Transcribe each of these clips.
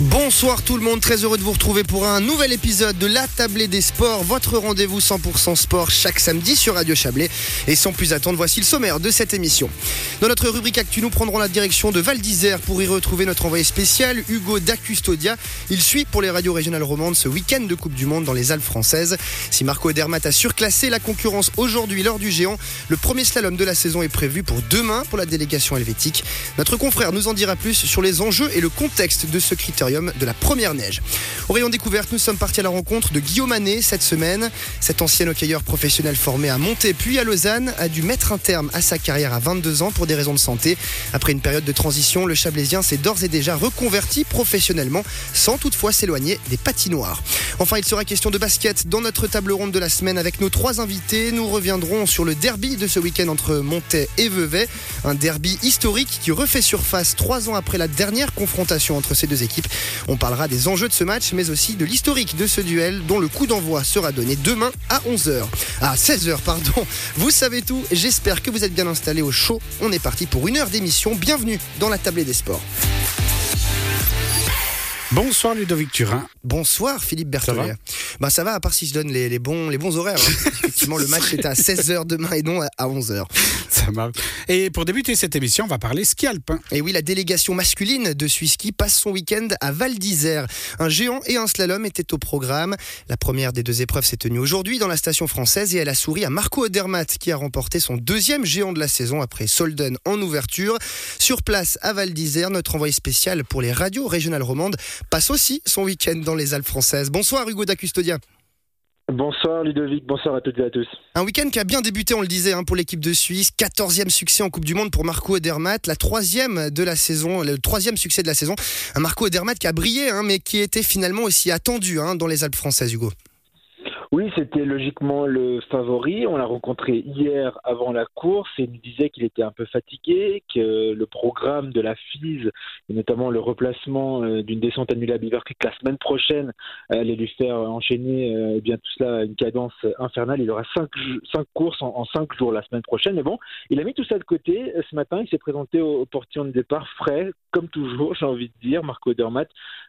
Bonsoir tout le monde, très heureux de vous retrouver pour un nouvel épisode de La Tablée des Sports, votre rendez-vous 100% sport chaque samedi sur Radio Chablais. Et sans plus attendre, voici le sommaire de cette émission. Dans notre rubrique Actu, nous prendrons la direction de Val d'Isère pour y retrouver notre envoyé spécial, Hugo Dacustodia. Il suit pour les radios régionales romandes ce week-end de Coupe du Monde dans les Alpes françaises. Si Marco Dermat a surclassé la concurrence aujourd'hui lors du géant, le premier slalom de la saison est prévu pour demain pour la délégation helvétique. Notre confrère nous en dira plus sur les enjeux et le contexte de ce de la première neige. Au rayon découverte, nous sommes partis à la rencontre de Guillaume Manet cette semaine. Cet ancien hockeyeur professionnel formé à Monté puis à Lausanne a dû mettre un terme à sa carrière à 22 ans pour des raisons de santé. Après une période de transition, le Chablaisien s'est d'ores et déjà reconverti professionnellement sans toutefois s'éloigner des patinoires. Enfin, il sera question de basket dans notre table ronde de la semaine avec nos trois invités. Nous reviendrons sur le derby de ce week-end entre Montet et Vevey. Un derby historique qui refait surface trois ans après la dernière confrontation entre ces deux équipes. On parlera des enjeux de ce match, mais aussi de l'historique de ce duel dont le coup d'envoi sera donné demain à 11h. À 16h, pardon. Vous savez tout. J'espère que vous êtes bien installés au chaud. On est parti pour une heure d'émission. Bienvenue dans la tablée des sports. Bonsoir Ludovic Turin. Bonsoir Philippe Berthollet. Ça va bah ça va à part si je donne les, bons, les bons horaires. Hein. Effectivement le match est à 16h demain et non à 11h. Ça marche. Et pour débuter cette émission, on va parler ski alpin. Et oui, la délégation masculine de Suisse Ski passe son week-end à Val d'Isère. Un géant et un slalom étaient au programme. La première des deux épreuves s'est tenue aujourd'hui dans la station française et elle a souri à Marco Odermatt qui a remporté son deuxième géant de la saison après Solden en ouverture. Sur place à Val d'Isère, notre envoyé spécial pour les radios régionales romandes passe aussi son week-end dans les Alpes françaises. Bonsoir Hugo Dacustodia. Bonsoir Ludovic, bonsoir à toutes et à tous. Un week-end qui a bien débuté, on le disait, hein, pour l'équipe de Suisse. 14e succès en Coupe du Monde pour Marco Odermatt, la troisième de la saison, le troisième succès de la saison. Un Marco Odermatt qui a brillé, hein, mais qui était finalement aussi attendu hein, dans les Alpes françaises, Hugo. C'était logiquement le favori. On l'a rencontré hier avant la course et il nous disait qu'il était un peu fatigué, que le programme de la FISE, et notamment le replacement euh, d'une descente annulée à Beaver la semaine prochaine, allait lui faire enchaîner euh, eh bien tout cela à une cadence infernale. Il aura cinq, cinq courses en, cinq jours la semaine prochaine. Mais bon, il a mis tout ça de côté. Ce matin, il s'est présenté au, portillon de départ frais, comme toujours, j'ai envie de dire, Marco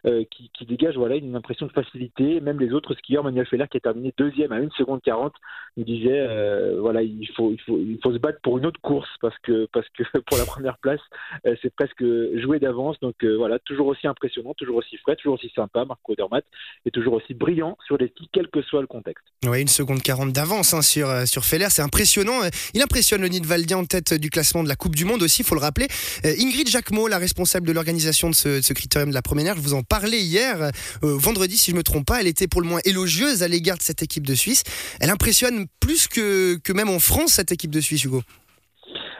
euh, qui, qui, dégage voilà une impression de facilité. Même les autres skieurs, Manuel Feller qui a terminé deuxième à 1 seconde 40, il disait euh, voilà il faut il faut il faut se battre pour une autre course parce que parce que pour la première place euh, c'est presque joué d'avance donc euh, voilà toujours aussi impressionnant, toujours aussi frais, toujours aussi sympa Marco Dermat et toujours aussi brillant sur les skis quel que soit le contexte. Oui, une seconde 40 d'avance hein, sur sur Feller, c'est impressionnant. Il impressionne le Nid Valdien en tête du classement de la Coupe du Monde aussi, il faut le rappeler. Ingrid Jacquemot, la responsable de l'organisation de ce, critérium de la première, je vous en parlais hier vendredi si je me trompe pas, elle était pour le moins élogieuse à l'égard de cette équipe de Suisse. Elle impressionne plus que, même en France, cette équipe de Suisse, Hugo.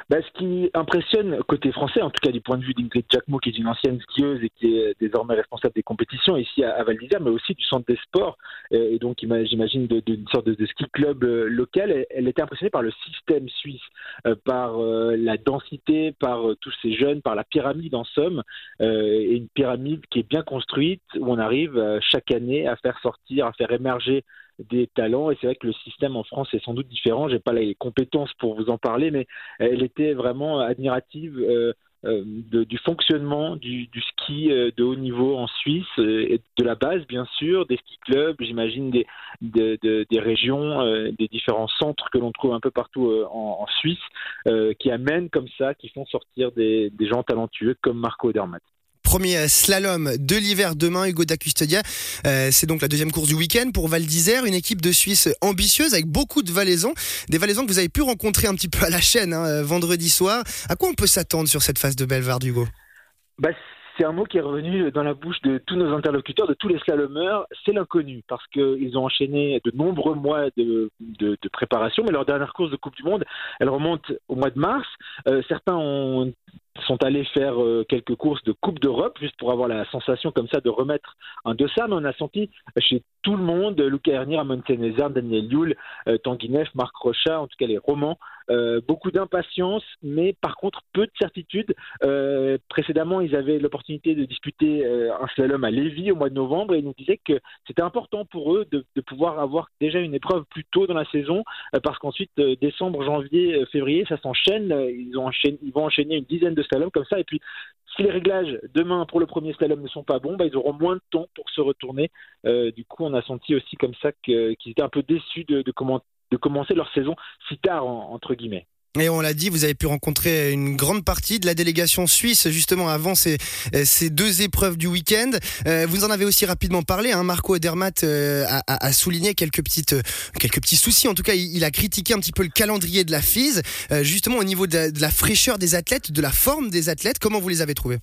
Bah, ce qui impressionne côté français, en tout cas du point de vue d'Ingrid Jacquemot, qui est une ancienne skieuse et qui est désormais responsable des compétitions ici à, Val d'Isère, mais aussi du centre des sports, euh, et donc j'imagine d'une sorte de, ski club euh, local, elle, était impressionnée par le système suisse, euh, par la densité, par tous ces jeunes, par la pyramide en somme, et une pyramide qui est bien construite, où on arrive chaque année à faire sortir, à faire émerger des talents. Et c'est vrai que le système en France est sans doute différent. J'ai pas les compétences pour vous en parler, mais elle était vraiment admirative. Euh, euh, du fonctionnement du, ski euh, de haut niveau en Suisse, et de la base bien sûr, des ski clubs, j'imagine des, des régions, des différents centres que l'on trouve un peu partout en, Suisse, qui amènent comme ça, qui font sortir des, gens talentueux comme Marco Dermat premier slalom de l'hiver demain, Hugo Dacustodia. Euh, c'est donc la deuxième course du week-end pour Val d'Isère, une équipe de Suisse ambitieuse avec beaucoup de Valaisans. Des Valaisans que vous avez pu rencontrer un petit peu à la chaîne hein, euh, vendredi soir. À quoi on peut s'attendre sur cette phase de Belvarde, Hugo? Bah, c'est un mot qui est revenu dans la bouche de tous nos interlocuteurs, de tous les slalomeurs, c'est l'inconnu, parce qu'ils ont enchaîné de nombreux mois de, préparation, mais leur dernière course de Coupe du Monde, elle remonte au mois de mars. Euh, certains ont sont allés faire euh, quelques courses de Coupe d'Europe, juste pour avoir la sensation comme ça de remettre un dossard, mais on a senti chez tout le monde, Luca Hernier, Amon Daniel Yule, euh, Tanguinef, Marc Rochat, en tout cas les romans, euh, beaucoup d'impatience, mais par contre peu de certitude. précédemment, ils avaient l'opportunité de disputer un slalom à Lévis au mois de novembre et ils nous disaient que c'était important pour eux de, pouvoir avoir déjà une épreuve plus tôt dans la saison, parce qu'ensuite, décembre, janvier, février, ça s'enchaîne. Ils, vont enchaîner une dizaine de slalom comme ça. Et puis, si les réglages demain pour le premier slalom ne sont pas bons, bah, ils auront moins de temps pour se retourner. du coup, on a senti aussi comme ça qu'ils étaient un peu déçus de, de, de commencer leur saison si tard, entre guillemets. Et on l'a dit, vous avez pu rencontrer une grande partie de la délégation suisse justement avant ces, ces deux épreuves du week-end. Euh, vous en avez aussi rapidement parlé. Hein. Marco Odermatt euh, a, souligné quelques petites, quelques petits soucis. En tout cas, il, a critiqué un petit peu le calendrier de la euh, justement au niveau de la fraîcheur des athlètes, de la forme des athlètes. Comment vous les avez trouvés?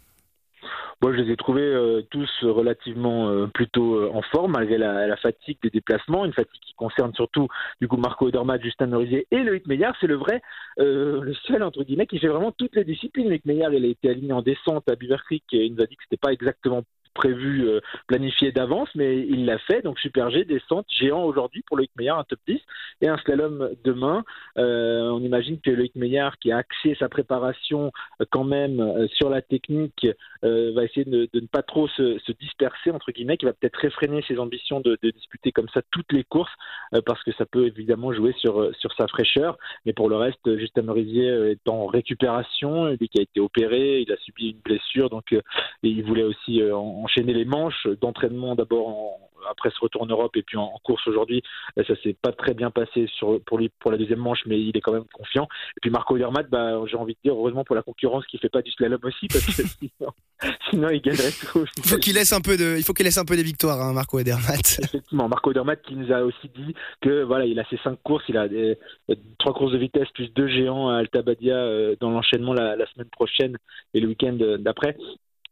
Moi, je les ai trouvés euh, tous relativement euh, plutôt euh, en forme, malgré la, la, fatigue des déplacements, une fatigue qui concerne surtout du coup Marco Odermatt, Justin Norizier et Loïc Meillard. C'est le vrai, le seul entre guillemets qui fait vraiment toutes les disciplines. Loïc Meillard, il a été aligné en descente à Beaver Creek et il nous a dit que c'était pas exactement prévu, euh, planifié d'avance, mais il l'a fait. Donc Super G, descente géant aujourd'hui pour Loïc Meillard, un top 10, et un slalom demain. Euh, on imagine que Loïc Meillard, qui a axé sa préparation euh, quand même sur la technique, va essayer de, ne pas trop se, disperser, entre guillemets, qui va peut-être réfréner ses ambitions de, disputer comme ça toutes les courses, parce que ça peut évidemment jouer sur, sur sa fraîcheur. Mais pour le reste, Justin Morizier est en récupération, il qui a été opéré, il a subi une blessure, donc il voulait aussi en enchaîner les manches d'entraînement d'abord après ce retour en Europe et puis en, course aujourd'hui. Ça s'est pas très bien passé sur, pour lui pour la deuxième manche, mais il est quand même confiant. Et puis Marco Odermatt, bah, j'ai envie de dire heureusement pour la concurrence qui fait pas du slalom aussi parce que sinon, il gagnerait tout. Il faut qu'il laisse un peu de, il faut qu'il laisse un peu des victoires, hein, Marco Odermatt. Effectivement, Marco Odermatt qui nous a aussi dit que voilà, il a ses cinq courses, il a des, trois courses de vitesse plus deux géants à Altabadia euh, dans l'enchaînement la, la, semaine prochaine et le week-end d'après.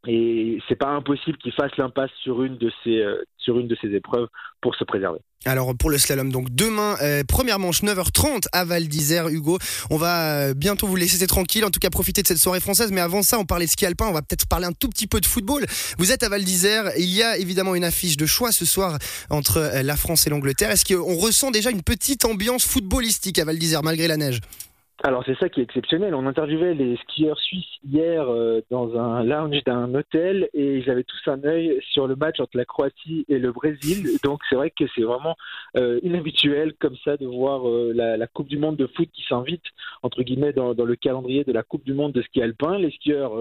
Et c'est pas impossible qu'il fasse l'impasse sur une de ces euh, sur une de ces épreuves pour se préserver. Alors pour le slalom, donc demain, euh, première manche 9h30 à Val d'Isère, Hugo. On va euh, bientôt vous laisser tranquille, en tout cas profiter de cette soirée française. Mais avant ça, on parlait de ski alpin, on va peut-être parler un tout petit peu de football. Vous êtes à Val d'Isère, il y a évidemment une affiche de choix ce soir entre la France et l'Angleterre. Est-ce qu'on ressent déjà une petite ambiance footballistique à Val d'Isère malgré la neige? Alors c'est ça qui est exceptionnel. On interviewait les skieurs suisses hier euh, dans un lounge d'un hôtel et ils avaient tous un œil sur le match entre la Croatie et le Brésil. Donc c'est vrai que c'est vraiment euh, inhabituel comme ça de voir euh, la, la, Coupe du Monde de foot qui s'invite entre guillemets dans, dans, le calendrier de la Coupe du Monde de ski alpin. Les skieurs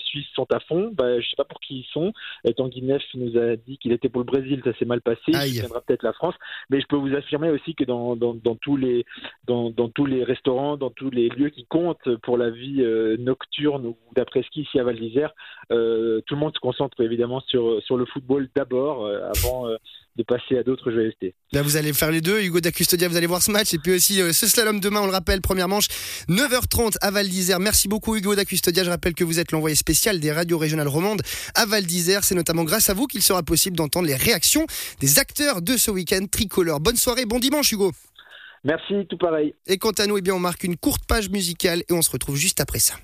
suisses sont à fond. Bah, je sais pas pour qui ils sont. Tanguy Neff nous a dit qu'il était pour le Brésil, ça s'est mal passé. Il viendra peut-être la France. Mais je peux vous affirmer aussi que dans, dans, dans tous les dans, dans tous les restaurants, dans tous les lieux qui comptent pour la vie euh, nocturne ou d'après-ski ici à Val d'Isère. Euh, tout le monde se concentre évidemment sur, sur le football d'abord, euh, avant de passer à d'autres joyeusetés. Là, vous allez faire les deux. Hugo Dacustodia, vous allez voir ce match. Et puis aussi ce slalom demain, on le rappelle, première manche, 9h30 à Val d'Isère. Merci beaucoup, Hugo Dacustodia. Je rappelle que vous êtes l'envoyé spécial des radios régionales romandes à Val d'Isère. C'est notamment grâce à vous qu'il sera possible d'entendre les réactions des acteurs de ce week-end tricolore. Bonne soirée, bon dimanche, Hugo. Merci, tout pareil. Et quant à nous, eh bien, on marque une courte page musicale et on se retrouve juste après ça.